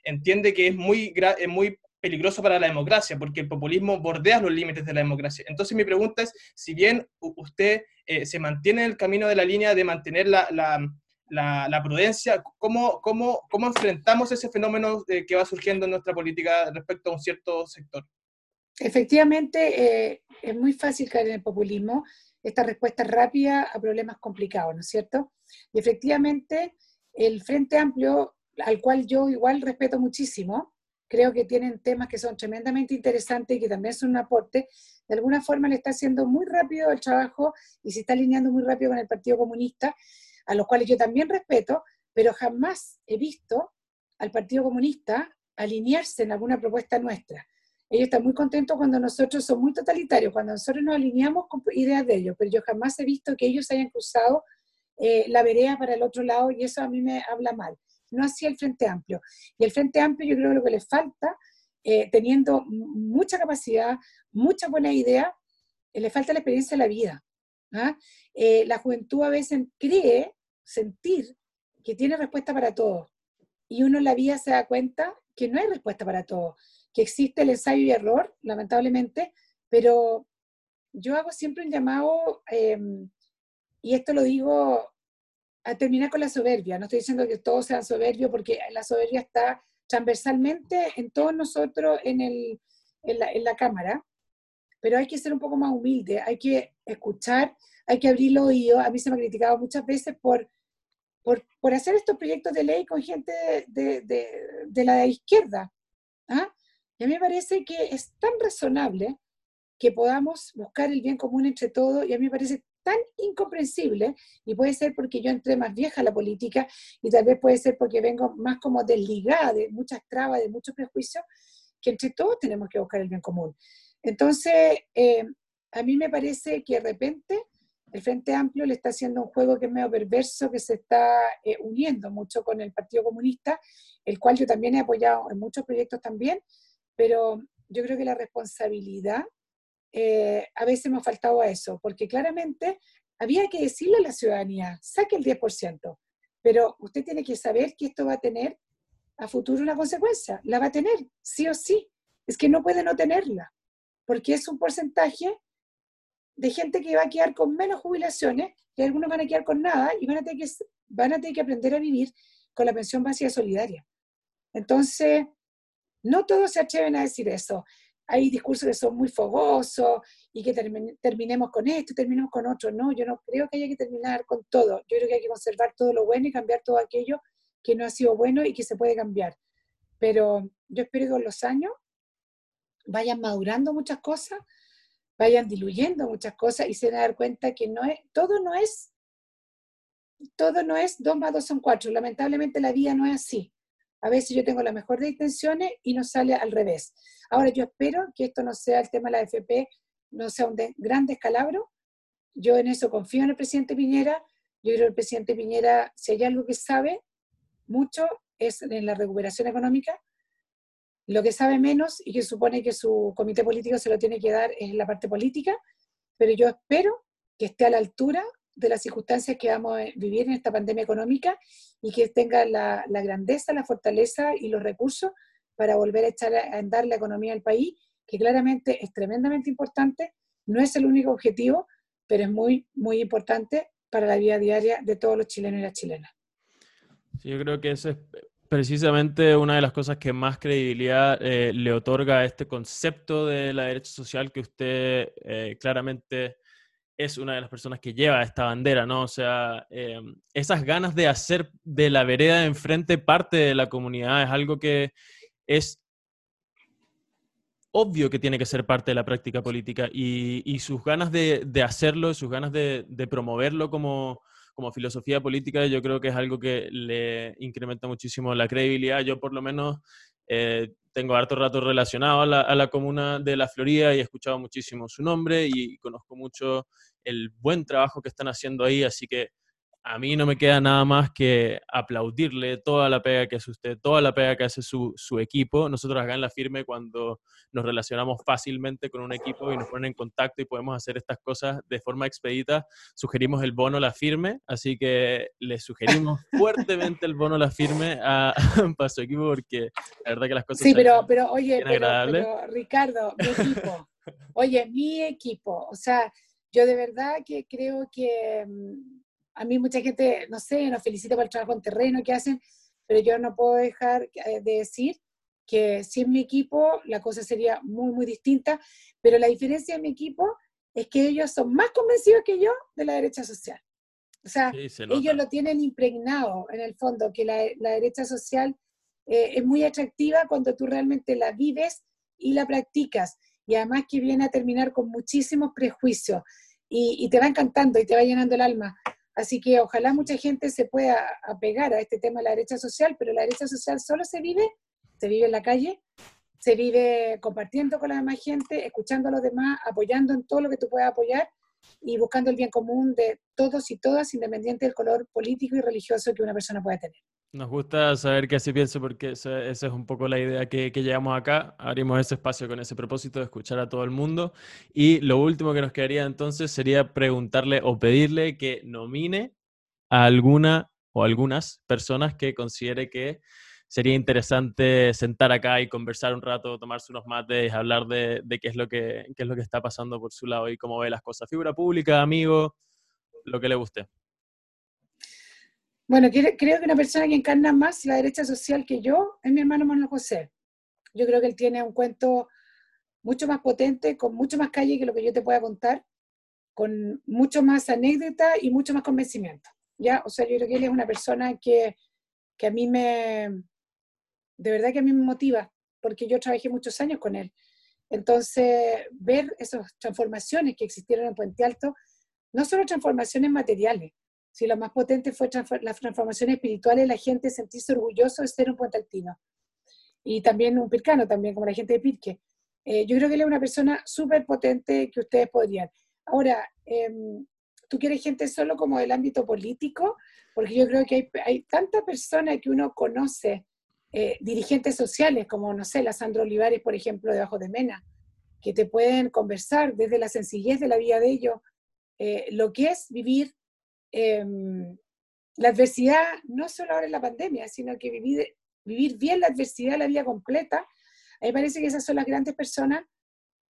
entiende que es muy, es muy peligroso para la democracia, porque el populismo bordea los límites de la democracia. Entonces mi pregunta es, si bien usted eh, se mantiene en el camino de la línea de mantener la, la, la, prudencia, ¿cómo, cómo, ¿cómo, enfrentamos ese fenómeno eh, que va surgiendo en nuestra política respecto a un cierto sector? Efectivamente, eh, es muy fácil caer en el populismo, esta respuesta rápida a problemas complicados, ¿no es cierto? Y efectivamente, el Frente Amplio, al cual yo igual respeto muchísimo, creo que tienen temas que son tremendamente interesantes y que también son un aporte. De alguna forma le está haciendo muy rápido el trabajo y se está alineando muy rápido con el Partido Comunista, a los cuales yo también respeto, pero jamás he visto al Partido Comunista alinearse en alguna propuesta nuestra. Ellos están muy contentos cuando nosotros somos muy totalitarios, cuando nosotros nos alineamos con ideas de ellos, pero yo jamás he visto que ellos hayan cruzado eh, la vereda para el otro lado y eso a mí me habla mal no hacía el Frente Amplio. Y el Frente Amplio yo creo que lo que le falta, eh, teniendo mucha capacidad, mucha buena idea, eh, le falta la experiencia de la vida. ¿ah? Eh, la juventud a veces cree sentir que tiene respuesta para todo. Y uno en la vida se da cuenta que no hay respuesta para todo, que existe el ensayo y error, lamentablemente, pero yo hago siempre un llamado, em, y esto lo digo a terminar con la soberbia. No estoy diciendo que todos sean soberbios, porque la soberbia está transversalmente en todos nosotros en, el, en, la, en la Cámara, pero hay que ser un poco más humilde, hay que escuchar, hay que abrir los oídos. A mí se me ha criticado muchas veces por, por, por hacer estos proyectos de ley con gente de, de, de la izquierda. ¿ah? A mí me parece que es tan razonable que podamos buscar el bien común entre todos, y a mí me parece tan incomprensible, y puede ser porque yo entré más vieja a la política, y tal vez puede ser porque vengo más como desligada de muchas trabas, de muchos prejuicios, que entre todos tenemos que buscar el bien común. Entonces, eh, a mí me parece que de repente el Frente Amplio le está haciendo un juego que es medio perverso, que se está eh, uniendo mucho con el Partido Comunista, el cual yo también he apoyado en muchos proyectos también, pero yo creo que la responsabilidad eh, a veces ha faltado a eso, porque claramente había que decirle a la ciudadanía, saque el 10%, pero usted tiene que saber que esto va a tener a futuro una consecuencia, la va a tener, sí o sí, es que no puede no tenerla, porque es un porcentaje de gente que va a quedar con menos jubilaciones y algunos van a quedar con nada y van a tener que, van a tener que aprender a vivir con la pensión básica solidaria. Entonces, no todos se atreven a decir eso. Hay discursos que son muy fogosos y que terminemos con esto terminemos con otro. No, yo no creo que haya que terminar con todo. Yo creo que hay que conservar todo lo bueno y cambiar todo aquello que no ha sido bueno y que se puede cambiar. Pero yo espero que con los años vayan madurando muchas cosas vayan diluyendo muchas cosas y se van a dar cuenta que no es, todo no es, todo no es dos más dos son cuatro. Lamentablemente la vida no es así. A veces yo tengo la mejor de intenciones y no sale al revés. Ahora yo espero que esto no sea el tema de la AFP, no sea un gran descalabro. Yo en eso confío en el presidente Piñera. Yo creo que el presidente Piñera, si hay algo que sabe mucho, es en la recuperación económica lo que sabe menos y que supone que su comité político se lo tiene que dar es la parte política, pero yo espero que esté a la altura de las circunstancias que vamos a vivir en esta pandemia económica y que tenga la, grandeza, la fortaleza y los recursos para volver a echar a andar la economía del país, que claramente es tremendamente importante, no es el único objetivo, pero es muy, muy importante para la vida diaria de todos los chilenos y las chilenas. Sí, yo creo que eso es precisamente una de las cosas que más credibilidad eh, le otorga a este concepto de la derecha social que usted eh, claramente es una de las personas que lleva esta bandera, ¿no? O sea, eh, esas ganas de hacer de la vereda de enfrente parte de la comunidad es algo que es obvio que tiene que ser parte de la práctica política y, sus ganas de, hacerlo, sus ganas de, de promoverlo como, como filosofía política yo creo que es algo que le incrementa muchísimo la credibilidad. Yo por lo menos eh, tengo harto rato relacionado a la, comuna de La Florida y he escuchado muchísimo su nombre y conozco mucho el buen trabajo que están haciendo ahí, así que a mí no me queda nada más que aplaudirle toda la pega que hace usted, toda la pega que hace su, su, equipo. Nosotros acá en La Firme, cuando nos relacionamos fácilmente con un equipo y nos ponen en contacto y podemos hacer estas cosas de forma expedita, sugerimos el bono La Firme, así que le sugerimos fuertemente el bono La Firme a, a su equipo porque la verdad que las cosas... Sí, pero, pero oye, pero, pero, Ricardo, mi equipo, oye, mi equipo, o sea, yo de verdad que creo que mm, a mí mucha gente, no sé, nos felicita por el trabajo en terreno que hacen, pero yo no puedo dejar eh, de decir que si es mi equipo, la cosa sería muy, muy distinta, pero la diferencia de mi equipo es que ellos son más convencidos que yo de la derecha social. O sea, ellos lo tienen impregnado en el fondo, que la, la derecha social eh, es muy atractiva cuando tú realmente la vives y la practicas. Y además que viene a terminar con muchísimos prejuicios y, y te va encantando y te va llenando el alma. Así que ojalá mucha gente se pueda apegar a este tema de la derecha social, pero la derecha social solo se vive, se vive en la calle, se vive compartiendo con la demás gente, escuchando a los demás, apoyando en todo lo que tú puedas apoyar y buscando el bien común de todos y todas, independiente del color político y religioso que una persona pueda tener. Nos gusta saber que así pienso porque esa, es un poco la idea que, que llevamos acá. Abrimos ese espacio con ese propósito de escuchar a todo el mundo. Y lo último que nos quedaría entonces sería preguntarle o pedirle que nomine a alguna o algunas personas que considere que sería interesante sentar acá y conversar un rato, tomarse unos mates, hablar de, de qué, es lo que, qué es lo que está pasando por su lado y cómo ve las cosas. Figura pública, amigo, lo que le guste. Bueno, creo que una persona que encarna más la derecha social que yo es mi hermano Manuel José. Yo creo que él tiene un cuento mucho más potente, con mucho más calle que lo que yo te pueda contar, con mucho más anécdota y mucho más convencimiento. ¿ya? O sea, yo creo que él es una persona que, que a mí me, de verdad que a mí me motiva, porque yo trabajé muchos años con él. Entonces, ver esas transformaciones que existieron en Puente Alto, no solo transformaciones materiales, si lo más potente fue las transformaciones espirituales, la gente sentirse orgulloso de ser un puentaltino. Y también un pircano, también como la gente de Pirque. Eh, yo creo que él es una persona súper potente que ustedes podrían. Ahora, em, tú quieres gente solo como del ámbito político, porque yo creo que hay, hay tanta persona que uno conoce, eh, dirigentes sociales, como, no sé, la Sandra Olivares, por ejemplo, debajo de Mena, que te pueden conversar desde la sencillez de la vida de ellos, eh, lo que es vivir em, la adversidad, no solo ahora en la pandemia, sino que vivir, vivir bien la adversidad la vida completa. A mí me parece que esas son las grandes personas,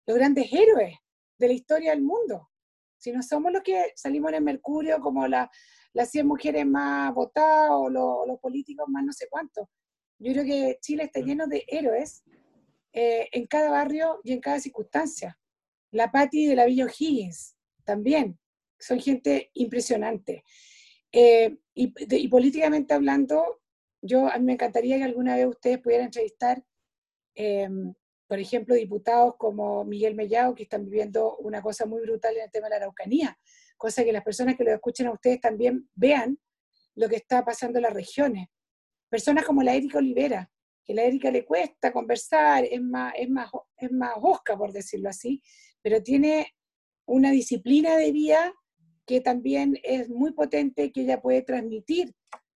los grandes héroes de la historia del mundo. Si no somos los que salimos en el Mercurio como la, las 100 mujeres más votadas o los, políticos más no sé cuántos. Yo creo que Chile está lleno de héroes eh, en cada barrio y en cada circunstancia. La Patti de la Villa O'Higgins también. Son gente impresionante. Eh, y, políticamente hablando, yo a mí me encantaría que alguna vez ustedes pudieran entrevistar, em, por ejemplo, diputados como Miguel Mellao, que están viviendo una cosa muy brutal en el tema de la Araucanía, cosa que las personas que lo escuchen a ustedes también vean lo que está pasando en las regiones. Personas como la Erika Olivera, que a la Erika le cuesta conversar, es más, es más, es más osca, por decirlo así, pero tiene una disciplina de vida que también es muy potente, que ella puede transmitir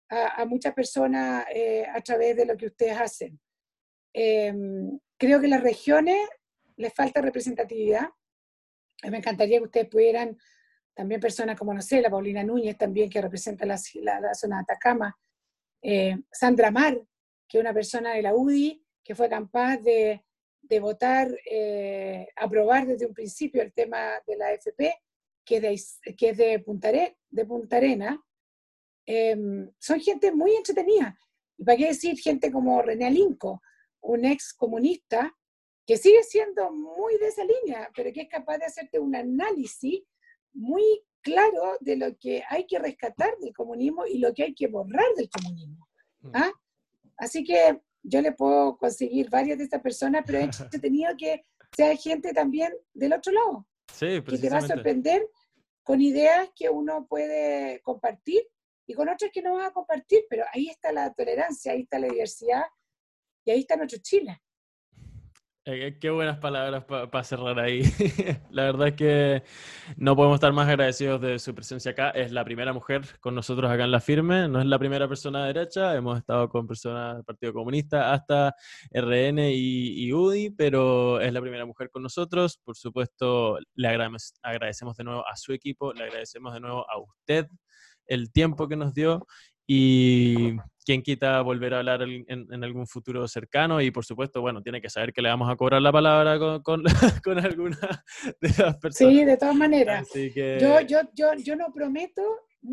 a, muchas personas eh, a través de lo que ustedes hacen. Em, creo que las regiones les falta representatividad. Me encantaría que ustedes pudieran, también personas como, no sé, la Paulina Núñez también, que representa la, la, zona de Atacama, eh, Sandra Mar, que es una persona de la UDI, que fue capaz de, de votar, eh, aprobar desde un principio el tema de la FP, que, de, que es de Punta, de Punta Arena, em, son gente muy entretenida. ¿Y para qué decir gente como René Alinco, un ex comunista que sigue siendo muy de esa línea, pero que es capaz de hacerte un análisis muy claro de lo que hay que rescatar del comunismo y lo que hay que borrar del comunismo. Mm. ¿ah? Así que yo le puedo conseguir varias de estas personas, pero he entretenido que sea gente también del otro lado. Sí, que te va a sorprender con ideas que uno puede compartir y con otras que no va a compartir, pero ahí está la tolerancia, ahí está la diversidad y ahí está nuestro Chile. Eh, qué buenas palabras para cerrar ahí. la verdad es que no podemos estar más agradecidos de su presencia acá. Es la primera mujer con nosotros acá en la firme, no es la primera persona de derecha, hemos estado con personas del Partido Comunista hasta RN y, UDI, pero es la primera mujer con nosotros. Por supuesto, le agradecemos de nuevo a su equipo, le agradecemos de nuevo a usted el tiempo que nos dio y quién quita volver a hablar en, algún futuro cercano y por supuesto, bueno, tiene que saber que le vamos a cobrar la palabra con, con, con alguna de las personas. Sí, de todas maneras. Yo, yo, yo, yo no prometo,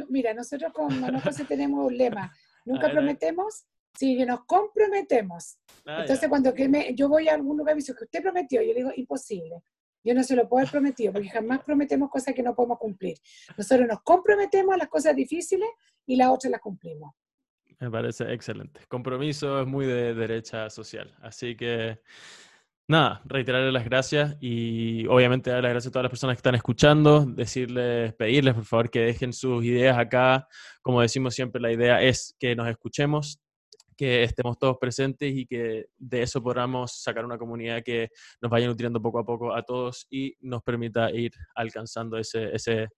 mira, nosotros con José tenemos un lema, nunca prometemos, si nos comprometemos. Ah, Entonces cuando que me, yo voy a algún lugar y me dice que usted prometió, yo le digo, imposible. Yo no se lo puedo haber prometido, porque jamás prometemos cosas que no podemos cumplir. Nosotros nos comprometemos a las cosas difíciles y las otras las cumplimos. Me parece excelente. Compromiso es muy de derecha social. Así que, nada, reiterarle las gracias y obviamente dar las gracias a todas las personas que están escuchando, decirles, pedirles por favor que dejen sus ideas acá. Como decimos siempre, la idea es que nos escuchemos, que estemos todos presentes y que de eso podamos sacar una comunidad que nos vaya nutriendo poco a poco a todos y nos permita ir alcanzando ese, ese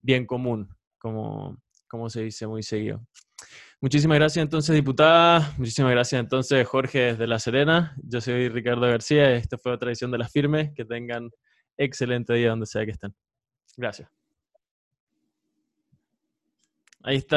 bien común, como, como se dice muy seguido. Muchísimas gracias entonces, diputada. Muchísimas gracias entonces, Jorge desde La Serena. Yo soy Ricardo García. Esta fue otra edición de Las Firmes. Que tengan excelente día donde sea que estén. Gracias. Ahí está.